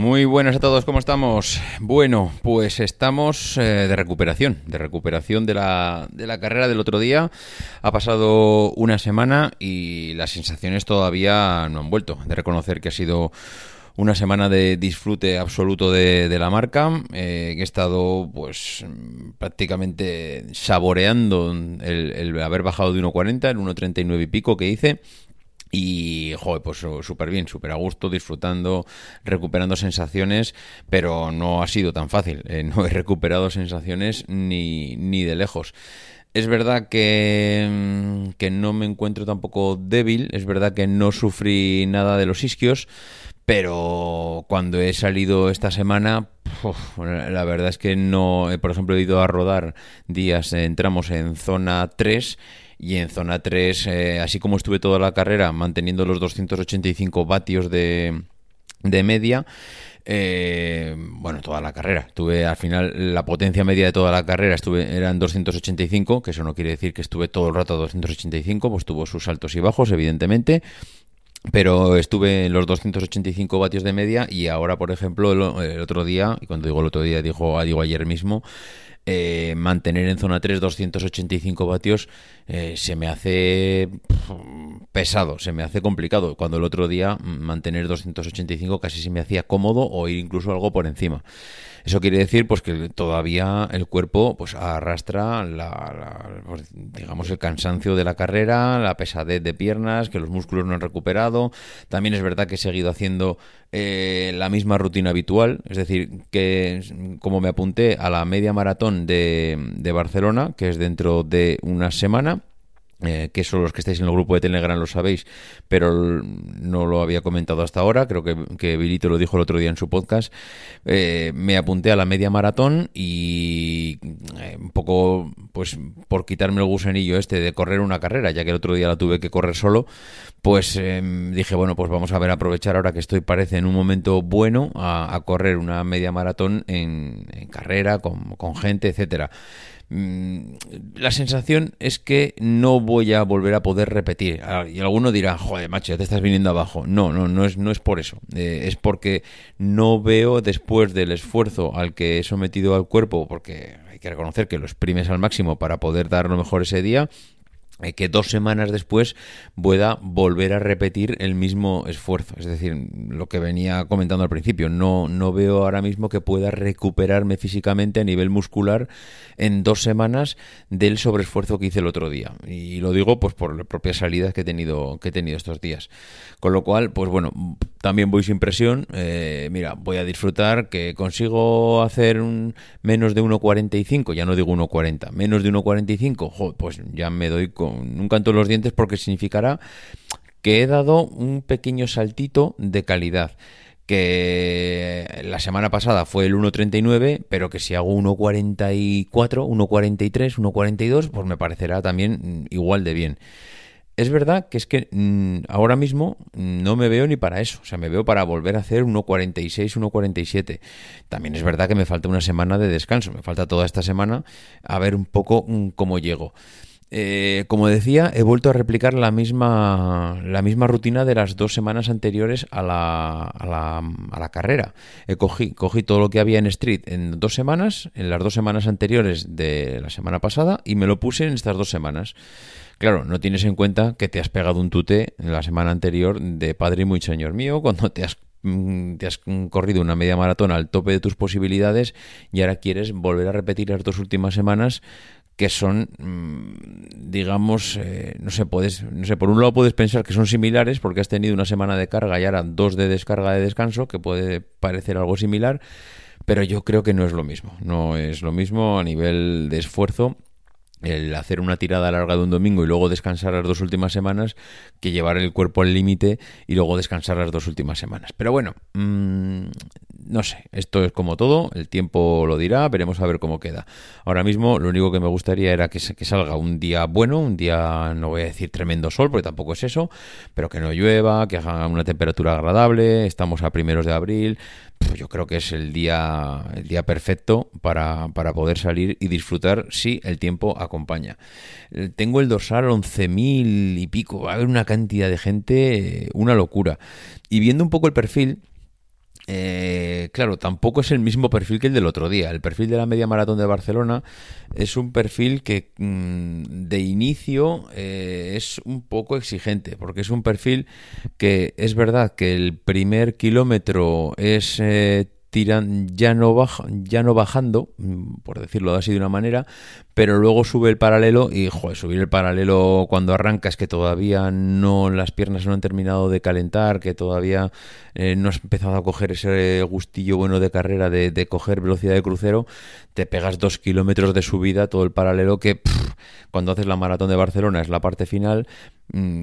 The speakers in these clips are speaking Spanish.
Muy buenas a todos, ¿cómo estamos? Bueno, pues estamos eh, de recuperación, de recuperación de la, de la carrera del otro día. Ha pasado una semana y las sensaciones todavía no han vuelto. De reconocer que ha sido una semana de disfrute absoluto de, la marca. Eh, he estado pues prácticamente saboreando el, el haber bajado de 1.40, el 1.39 y pico que hice. Y, joder, pues súper bien, súper a gusto, disfrutando, recuperando sensaciones, pero no ha sido tan fácil. Eh, no he recuperado sensaciones ni, ni de lejos. Es verdad que, mm, que no me encuentro tampoco débil, es verdad que no sufrí nada de los isquios, pero cuando he salido esta semana, la verdad es que no, por ejemplo, he ido a rodar días, entramos en zona 3 y en zona 3, eh, así como estuve toda la carrera manteniendo los 285 vatios de, de media, eh, bueno, toda la carrera. Tuve al final la potencia media de toda la carrera estuve eran 285, que eso no quiere decir que estuve todo el rato a 285, pues tuvo sus altos y bajos, evidentemente. Pero estuve en los 285 vatios de media y ahora, por ejemplo, el, otro día, y cuando digo el otro día, digo, digo ayer mismo, eh, mantener en zona 3 285 vatios eh, se me hace pesado, se me hace complicado. Cuando el otro día mm, mantener 285 casi se me hacía cómodo o ir incluso algo por encima. Eso quiere decir pues que todavía el cuerpo pues arrastra la, pues, digamos el cansancio de la carrera, la pesadez de piernas, que los músculos no han recuperado. También es verdad que he seguido haciendo eh, la misma rutina habitual, es decir, que como me apunté a la media maratón de, de Barcelona, que es dentro de una semana, eh, que son los que estáis en el grupo de Telegram lo sabéis, pero no lo había comentado hasta ahora, creo que, que Vilito lo dijo el otro día en su podcast, eh, me apunté a la media maratón y un poco, pues por quitarme el gusanillo este de correr una carrera, ya que el otro día la tuve que correr solo, pues em, dije, bueno, pues vamos a ver, aprovechar ahora que estoy, parece, en un momento bueno a, correr una media maratón en, carrera, con, gente, etcétera. Mm, la sensación es que no voy a volver a poder repetir. Ah, y alguno dirá, joder, macho, te estás viniendo abajo. No, no, no es, no es por eso. Eh, es porque no veo después del esfuerzo al que he sometido al cuerpo, porque hay que reconocer que lo exprimes al máximo para poder dar lo mejor ese día, que dos semanas después pueda volver a repetir el mismo esfuerzo. Es decir, lo que venía comentando al principio, no, no veo ahora mismo que pueda recuperarme físicamente a nivel muscular en dos semanas del sobreesfuerzo que hice el otro día. Y lo digo pues por las propias salidas que he tenido, que he tenido estos días. Con lo cual, pues bueno, también voy sin presión. Eh, mira, voy a disfrutar que consigo hacer un menos de 1.45, ya no digo 1.40, menos de 1.45, pues ya me doy con un canto en los dientes porque significará que he dado un pequeño saltito de calidad que la semana pasada fue el 1.39, pero que si hago 1.44, 1.43, 1.42, pues me parecerá también igual de bien. Es verdad que es que mm, ahora mismo no me veo ni para eso, o sea, me veo para volver a hacer 1.46, 1.47. También es verdad que me falta una semana de descanso, me falta toda esta semana a ver un poco mm, cómo llego. Eh, como decía, he vuelto a replicar la misma, la misma rutina de las dos semanas anteriores a la, a la, carrera. He cogí, cogí todo lo que había en Street en dos semanas, en las dos semanas anteriores de la semana pasada, y me lo puse en estas dos semanas. Claro, no tienes en cuenta que te has pegado un tute la semana anterior de padre y muy señor mío cuando te has mm, te has corrido una media maratón al tope de tus posibilidades y ahora quieres volver a repetir las dos últimas semanas que son, mm, digamos, eh, no sé, puedes, no sé, por un lado puedes pensar que son similares porque has tenido una semana de carga y ahora dos de descarga de descanso, que puede parecer algo similar, pero yo creo que no es lo mismo, no es lo mismo a nivel de esfuerzo el hacer una tirada larga de un domingo y luego descansar las dos últimas semanas que llevar el cuerpo al límite y luego descansar las dos últimas semanas. Pero bueno, mmm, no sé, esto es como todo, el tiempo lo dirá, veremos a ver cómo queda. Ahora mismo lo único que me gustaría era que, que salga un día bueno, un día, no voy a decir tremendo sol, porque tampoco es eso, pero que no llueva, que haga una temperatura agradable, estamos a primeros de abril, yo creo que es el día, el día perfecto para, para poder salir y disfrutar si el tiempo acompaña. Eh, tengo el dorsal 11.000 y pico, va a haber una cantidad de gente, una locura. Y viendo un poco el perfil, eh, claro, tampoco es el mismo perfil que el del otro día. El perfil de la media maratón de Barcelona es un perfil que mm, de inicio eh, es un poco exigente, porque es un perfil que es verdad que el primer kilómetro es eh, tiran ya no baja, ya no bajando, mm, por decirlo así de una manera, pero luego sube el paralelo y joder, subir el paralelo cuando arranca es que todavía no las piernas no han terminado de calentar, que todavía eh, no has empezado a coger ese gustillo bueno de carrera de, coger velocidad de crucero, te pegas dos kilómetros de subida todo el paralelo que cuando haces la maratón de Barcelona es la parte final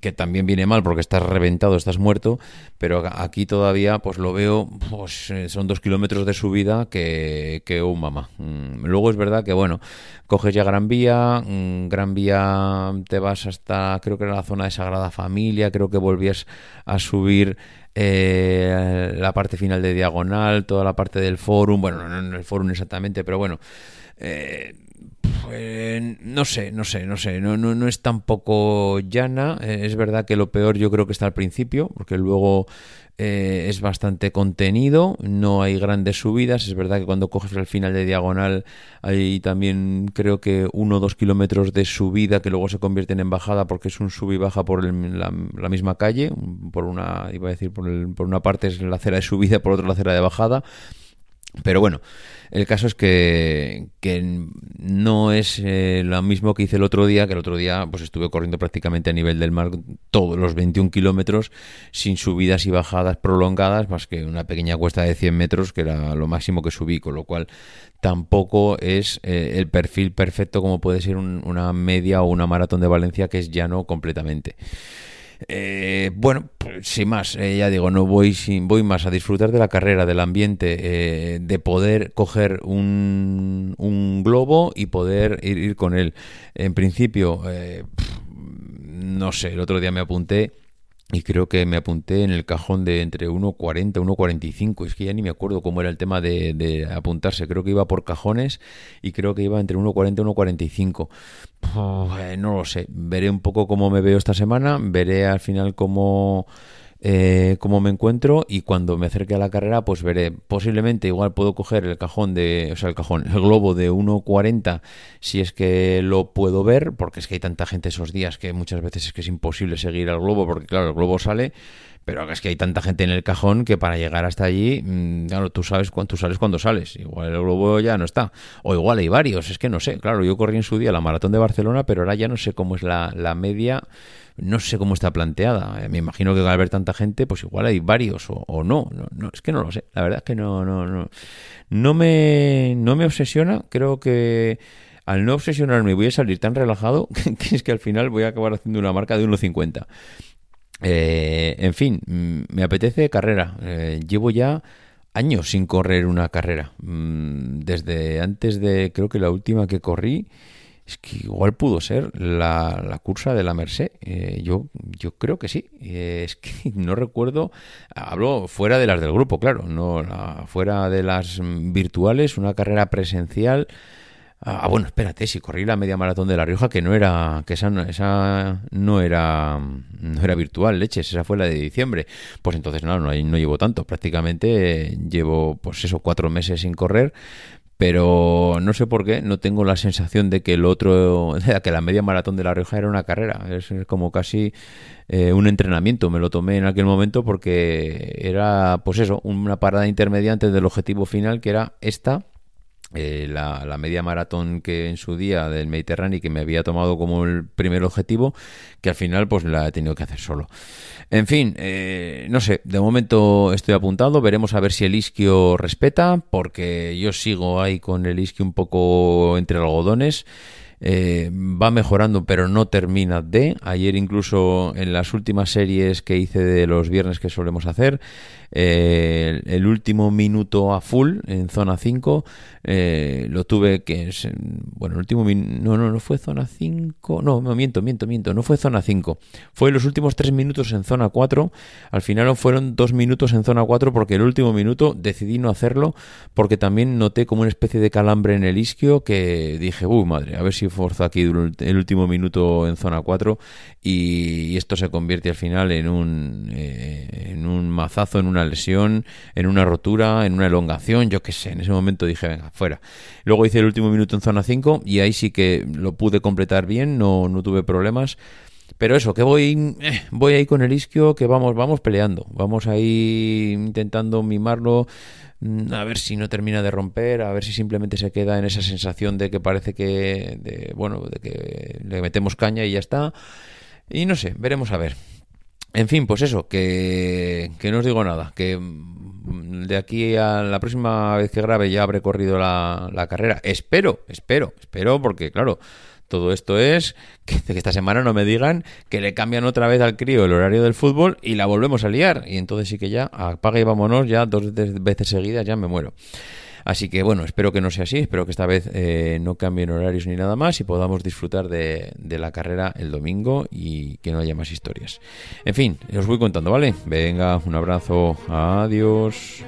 que también viene mal porque estás reventado, estás muerto, pero aquí todavía pues lo veo, pues eh, son dos kilómetros de subida que, que un mamá. Mm, luego es verdad que bueno, coges ya Gran Vía, mm, Gran Vía te vas hasta, creo que era la zona de Sagrada Familia, creo que volvías a subir eh, la parte final de Diagonal, toda la parte del Forum, bueno, no en el Forum exactamente, pero bueno, eh, pues, no sé, no sé, no sé, no, no, no es tampoco llana. Eh, es verdad que lo peor yo creo que está al principio, porque luego eh, es bastante contenido, no hay grandes subidas. Es verdad que cuando coges al final de diagonal hay también creo que uno o dos kilómetros de subida que luego se convierten en bajada porque es un sub y baja por la, misma calle. Por una, iba a decir, por, por una parte es la acera de subida, por otra la acera de bajada. Pero bueno, el caso es que, no es eh, lo mismo que hice el otro día, que el otro día pues estuve corriendo prácticamente a nivel del mar todos los 21 kilómetros sin subidas y bajadas prolongadas, más que una pequeña cuesta de 100 metros, que era lo máximo que subí, con lo cual tampoco es eh, el perfil perfecto como puede ser una media o una maratón de Valencia, que es llano completamente. Eh, bueno, sin más, eh, ya digo, no voy sin, voy más a disfrutar de la carrera, del ambiente, eh, de poder coger un, un, globo y poder ir, ir con él. En principio, no sé, el otro día me apunté y creo que me apunté en el cajón de entre 1.40 y 1.45. Es que ya ni me acuerdo cómo era el tema de, apuntarse. Creo que iba por cajones y creo que iba entre 1.40 y 1.45. Eh, no lo sé. Veré un poco cómo me veo esta semana. Veré al final cómo eh, cómo me encuentro y cuando me acerque a la carrera pues veré posiblemente igual puedo coger el cajón de o sea el cajón el globo de 1.40 si es que lo puedo ver porque es que hay tanta gente esos días que muchas veces es que es imposible seguir al globo porque claro el globo sale pero es que hay tanta gente en el cajón que para llegar hasta allí, mm, claro, tú sabes cuánto sales cuando sales. Igual el globo ya no está. O igual hay varios, es que no sé. Claro, yo corrí en su día la maratón de Barcelona, pero ahora ya no sé cómo es la, la media no sé cómo está planteada. Eh, me imagino que al haber tanta gente, pues igual hay varios o, no. no. Es que no lo sé. La verdad es que no, no, no. No me, no me obsesiona. Creo que al no obsesionarme voy a salir tan relajado que, es que al final voy a acabar haciendo una marca de 1.50. Eh, en fin, mm, me apetece carrera. Eh, llevo ya años sin correr una carrera. Mm, desde antes de, creo que la última que corrí es que igual pudo ser la, la cursa de la Merced. Eh, yo, yo creo que sí. Eh, es que no recuerdo. Hablo fuera de las del grupo, claro. No, fuera de las virtuales, una carrera presencial. Ah, bueno, espérate, si corrí la media maratón de La Rioja, que no era, que esa, esa no era, no era virtual, leches, esa fue la de diciembre. Pues entonces no, no, no llevo tanto, prácticamente llevo, pues eso, cuatro meses sin correr, pero no sé por qué, no tengo la sensación de que el otro, que la media maratón de La Rioja era una carrera, es como casi eh, un entrenamiento, me lo tomé en aquel momento porque era, pues eso, una parada intermedia antes del objetivo final que era esta, eh, la, media maratón que en su día del Mediterráneo que me había tomado como el primer objetivo, que al final pues la he tenido que hacer solo. En fin, eh, no sé, de momento estoy apuntado, veremos a ver si el isquio respeta, porque yo sigo ahí con el isquio un poco entre algodones. eh, va mejorando, pero no termina de. Ayer incluso en las últimas series que hice de los viernes que solemos hacer, eh, el, último minuto a full en zona 5 eh, lo tuve que bueno el último no no no fue zona 5 no miento miento miento no fue zona 5 fue los últimos 3 minutos en zona 4 al final fueron 2 minutos en zona 4 porque el último minuto decidí no hacerlo porque también noté como una especie de calambre en el isquio que dije uy madre a ver si forzo aquí el último minuto en zona 4 y, esto se convierte al final en un eh, en un mazazo en una lesión, en una rotura, en una elongación, yo qué sé. En ese momento dije, venga, fuera. Luego hice el último minuto en zona 5 y ahí sí que lo pude completar bien, no, no tuve problemas. Pero eso, que voy, eh, voy ahí con el isquio, que vamos, vamos peleando, vamos ahí intentando mimarlo, mm, a ver si no termina de romper, a ver si simplemente se queda en esa sensación de que parece que, de, bueno, de que le metemos caña y ya está. Y no sé, veremos a ver. En fin, pues eso, que, que no os digo nada, que mm, de aquí a la próxima vez que grabe ya habré corrido la, la carrera. Espero, espero, espero, porque claro, todo esto es que, que, esta semana no me digan que le cambian otra vez al crío el horario del fútbol y la volvemos a liar. Y entonces sí que ya apaga y vámonos, ya dos veces seguidas ya me muero. Así que bueno, espero que no sea así, espero que esta vez eh, no cambien horarios ni nada más y podamos disfrutar de, de la carrera el domingo y que no haya más historias. En fin, os voy contando, ¿vale? Venga, un abrazo, adiós.